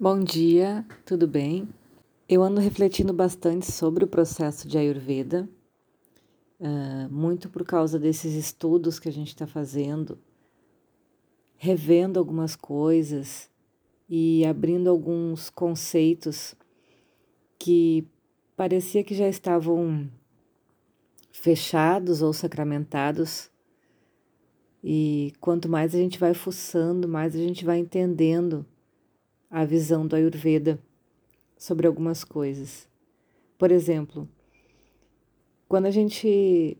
Bom dia, tudo bem? Eu ando refletindo bastante sobre o processo de Ayurveda, uh, muito por causa desses estudos que a gente está fazendo, revendo algumas coisas e abrindo alguns conceitos que parecia que já estavam fechados ou sacramentados. E quanto mais a gente vai fuçando, mais a gente vai entendendo a visão do Ayurveda sobre algumas coisas. Por exemplo, quando a gente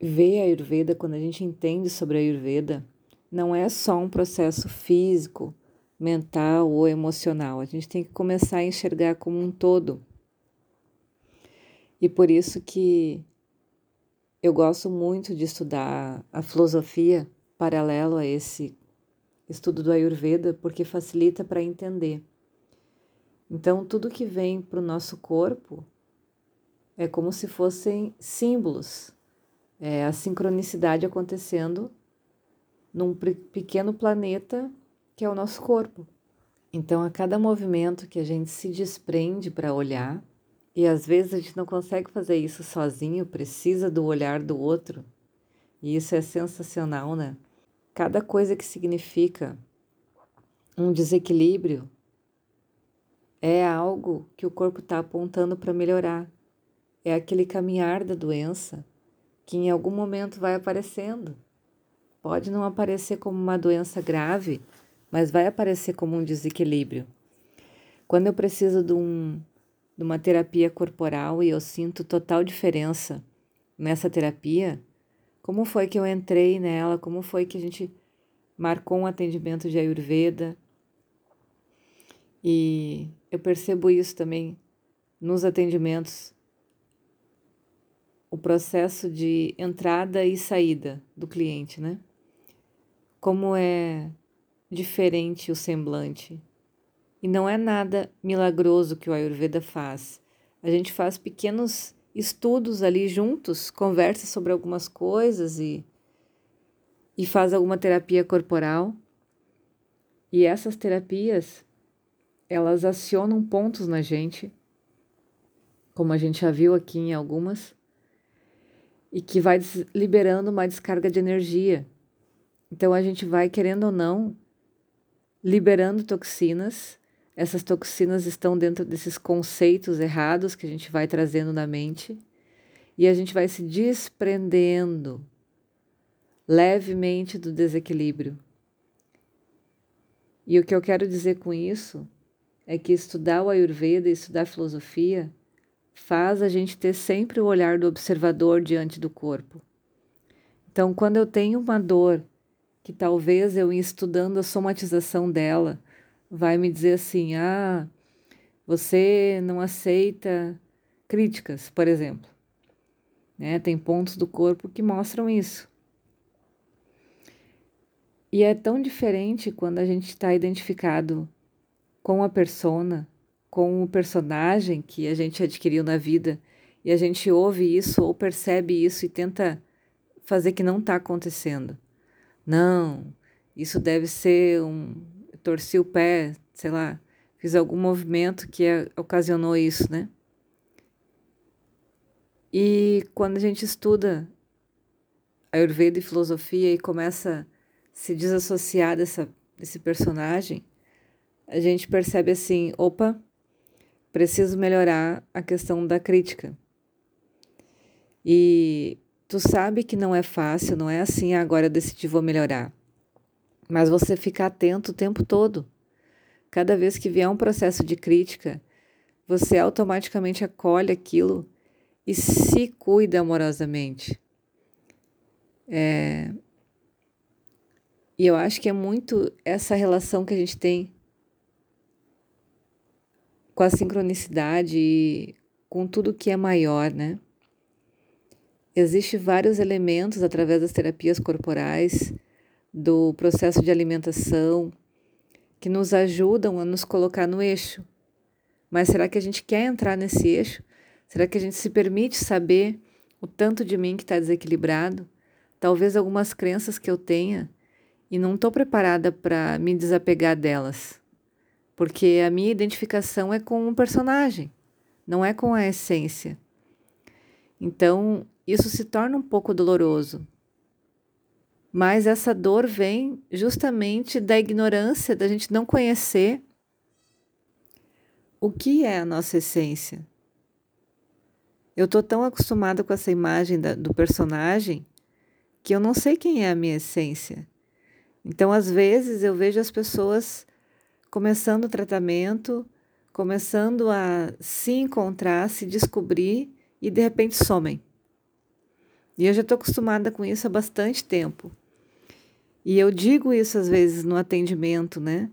vê a Ayurveda, quando a gente entende sobre a Ayurveda, não é só um processo físico, mental ou emocional. A gente tem que começar a enxergar como um todo. E por isso que eu gosto muito de estudar a filosofia paralelo a esse estudo do Ayurveda porque facilita para entender. Então, tudo que vem para o nosso corpo é como se fossem símbolos, é a sincronicidade acontecendo num pequeno planeta que é o nosso corpo. Então, a cada movimento que a gente se desprende para olhar, e às vezes a gente não consegue fazer isso sozinho, precisa do olhar do outro, e isso é sensacional, né? Cada coisa que significa um desequilíbrio é algo que o corpo está apontando para melhorar. É aquele caminhar da doença que em algum momento vai aparecendo. Pode não aparecer como uma doença grave, mas vai aparecer como um desequilíbrio. Quando eu preciso de, um, de uma terapia corporal e eu sinto total diferença nessa terapia, como foi que eu entrei nela? Como foi que a gente marcou um atendimento de Ayurveda? E eu percebo isso também nos atendimentos, o processo de entrada e saída do cliente, né? Como é diferente o semblante. E não é nada milagroso que o Ayurveda faz. A gente faz pequenos estudos ali juntos, conversa sobre algumas coisas e, e faz alguma terapia corporal. E essas terapias, elas acionam pontos na gente, como a gente já viu aqui em algumas, e que vai liberando uma descarga de energia. Então a gente vai, querendo ou não, liberando toxinas essas toxinas estão dentro desses conceitos errados que a gente vai trazendo na mente e a gente vai se desprendendo levemente do desequilíbrio. E o que eu quero dizer com isso é que estudar o Ayurveda e estudar filosofia faz a gente ter sempre o olhar do observador diante do corpo. Então, quando eu tenho uma dor, que talvez eu estudando a somatização dela, vai me dizer assim: ah, você não aceita críticas, por exemplo. Né? Tem pontos do corpo que mostram isso. E é tão diferente quando a gente está identificado com a persona, com o personagem que a gente adquiriu na vida e a gente ouve isso ou percebe isso e tenta fazer que não está acontecendo. Não, isso deve ser um, torci o pé, sei lá, fiz algum movimento que ocasionou isso, né? E quando a gente estuda Ayurveda e filosofia e começa a se desassociar dessa, desse personagem, a gente percebe assim: opa, preciso melhorar a questão da crítica. E tu sabe que não é fácil, não é assim, ah, agora eu decidi vou melhorar. Mas você fica atento o tempo todo. Cada vez que vier um processo de crítica, você automaticamente acolhe aquilo e se cuida amorosamente. É... E eu acho que é muito essa relação que a gente tem com a sincronicidade e com tudo que é maior, né? Existem vários elementos através das terapias corporais do processo de alimentação, que nos ajudam a nos colocar no eixo. Mas será que a gente quer entrar nesse eixo? Será que a gente se permite saber o tanto de mim que está desequilibrado? Talvez algumas crenças que eu tenha e não estou preparada para me desapegar delas, porque a minha identificação é com um personagem, não é com a essência. Então, isso se torna um pouco doloroso. Mas essa dor vem justamente da ignorância, da gente não conhecer o que é a nossa essência. Eu estou tão acostumada com essa imagem da, do personagem que eu não sei quem é a minha essência. Então, às vezes, eu vejo as pessoas começando o tratamento, começando a se encontrar, se descobrir e de repente somem. E eu já estou acostumada com isso há bastante tempo. E eu digo isso às vezes no atendimento, né?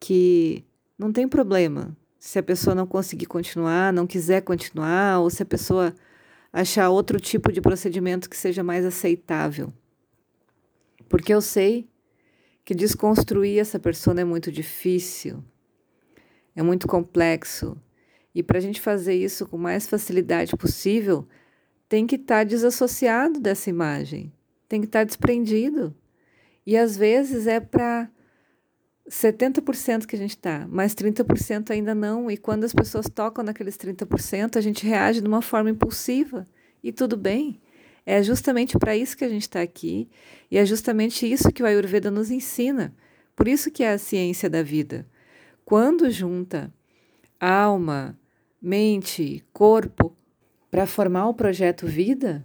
Que não tem problema se a pessoa não conseguir continuar, não quiser continuar, ou se a pessoa achar outro tipo de procedimento que seja mais aceitável. Porque eu sei que desconstruir essa pessoa é muito difícil, é muito complexo. E para a gente fazer isso com mais facilidade possível, tem que estar tá desassociado dessa imagem, tem que estar tá desprendido. E às vezes é para 70% que a gente está, mas 30% ainda não. E quando as pessoas tocam naqueles 30%, a gente reage de uma forma impulsiva. E tudo bem. É justamente para isso que a gente está aqui. E é justamente isso que o Ayurveda nos ensina. Por isso que é a ciência da vida. Quando junta alma, mente, corpo para formar o projeto vida,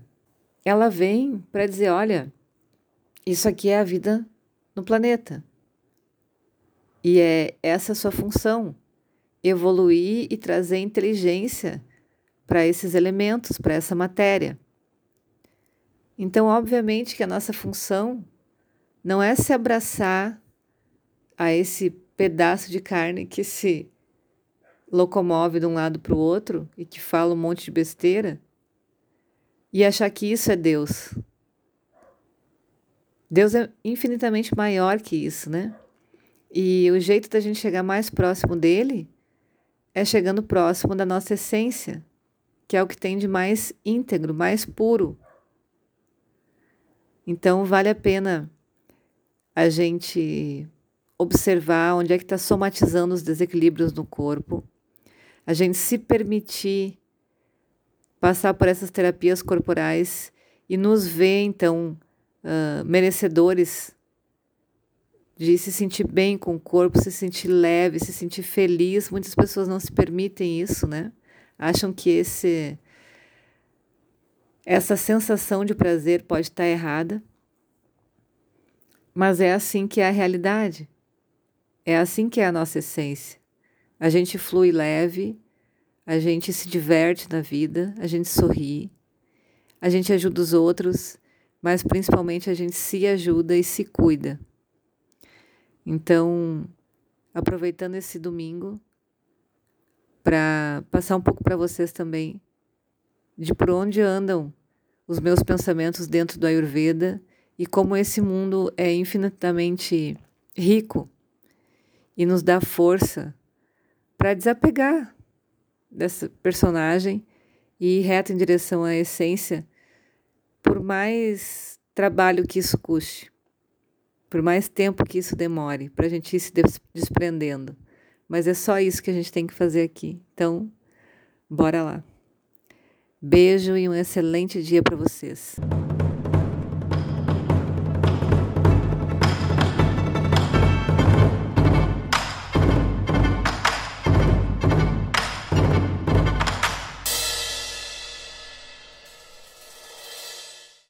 ela vem para dizer: olha, isso aqui é a vida no planeta. E é essa a sua função: evoluir e trazer inteligência para esses elementos, para essa matéria. Então, obviamente que a nossa função não é se abraçar a esse pedaço de carne que se locomove de um lado para o outro e que fala um monte de besteira e achar que isso é Deus. Deus é infinitamente maior que isso, né? E o jeito da gente chegar mais próximo dele é chegando próximo da nossa essência, que é o que tem de mais íntegro, mais puro. Então vale a pena a gente observar onde é que está somatizando os desequilíbrios no corpo, a gente se permitir passar por essas terapias corporais e nos ver então merecedores de se sentir bem com o corpo, se sentir leve, se sentir feliz. Muitas pessoas não se permitem isso, né? Acham que esse essa sensação de prazer pode estar errada. Mas é assim que é a realidade. É assim que é a nossa essência. A gente flui leve, a gente se diverte na vida, a gente sorri, a gente ajuda os outros, mas principalmente a gente se ajuda e se cuida. Então, aproveitando esse domingo para passar um pouco para vocês também de por onde andam os meus pensamentos dentro do Ayurveda e como esse mundo é infinitamente rico e nos dá força para desapegar dessa personagem e ir reto em direção à essência, por mais trabalho que isso custe por mais tempo que isso demore, para a gente ir se desprendendo. Mas é só isso que a gente tem que fazer aqui. Então, bora lá. Beijo e um excelente dia para vocês.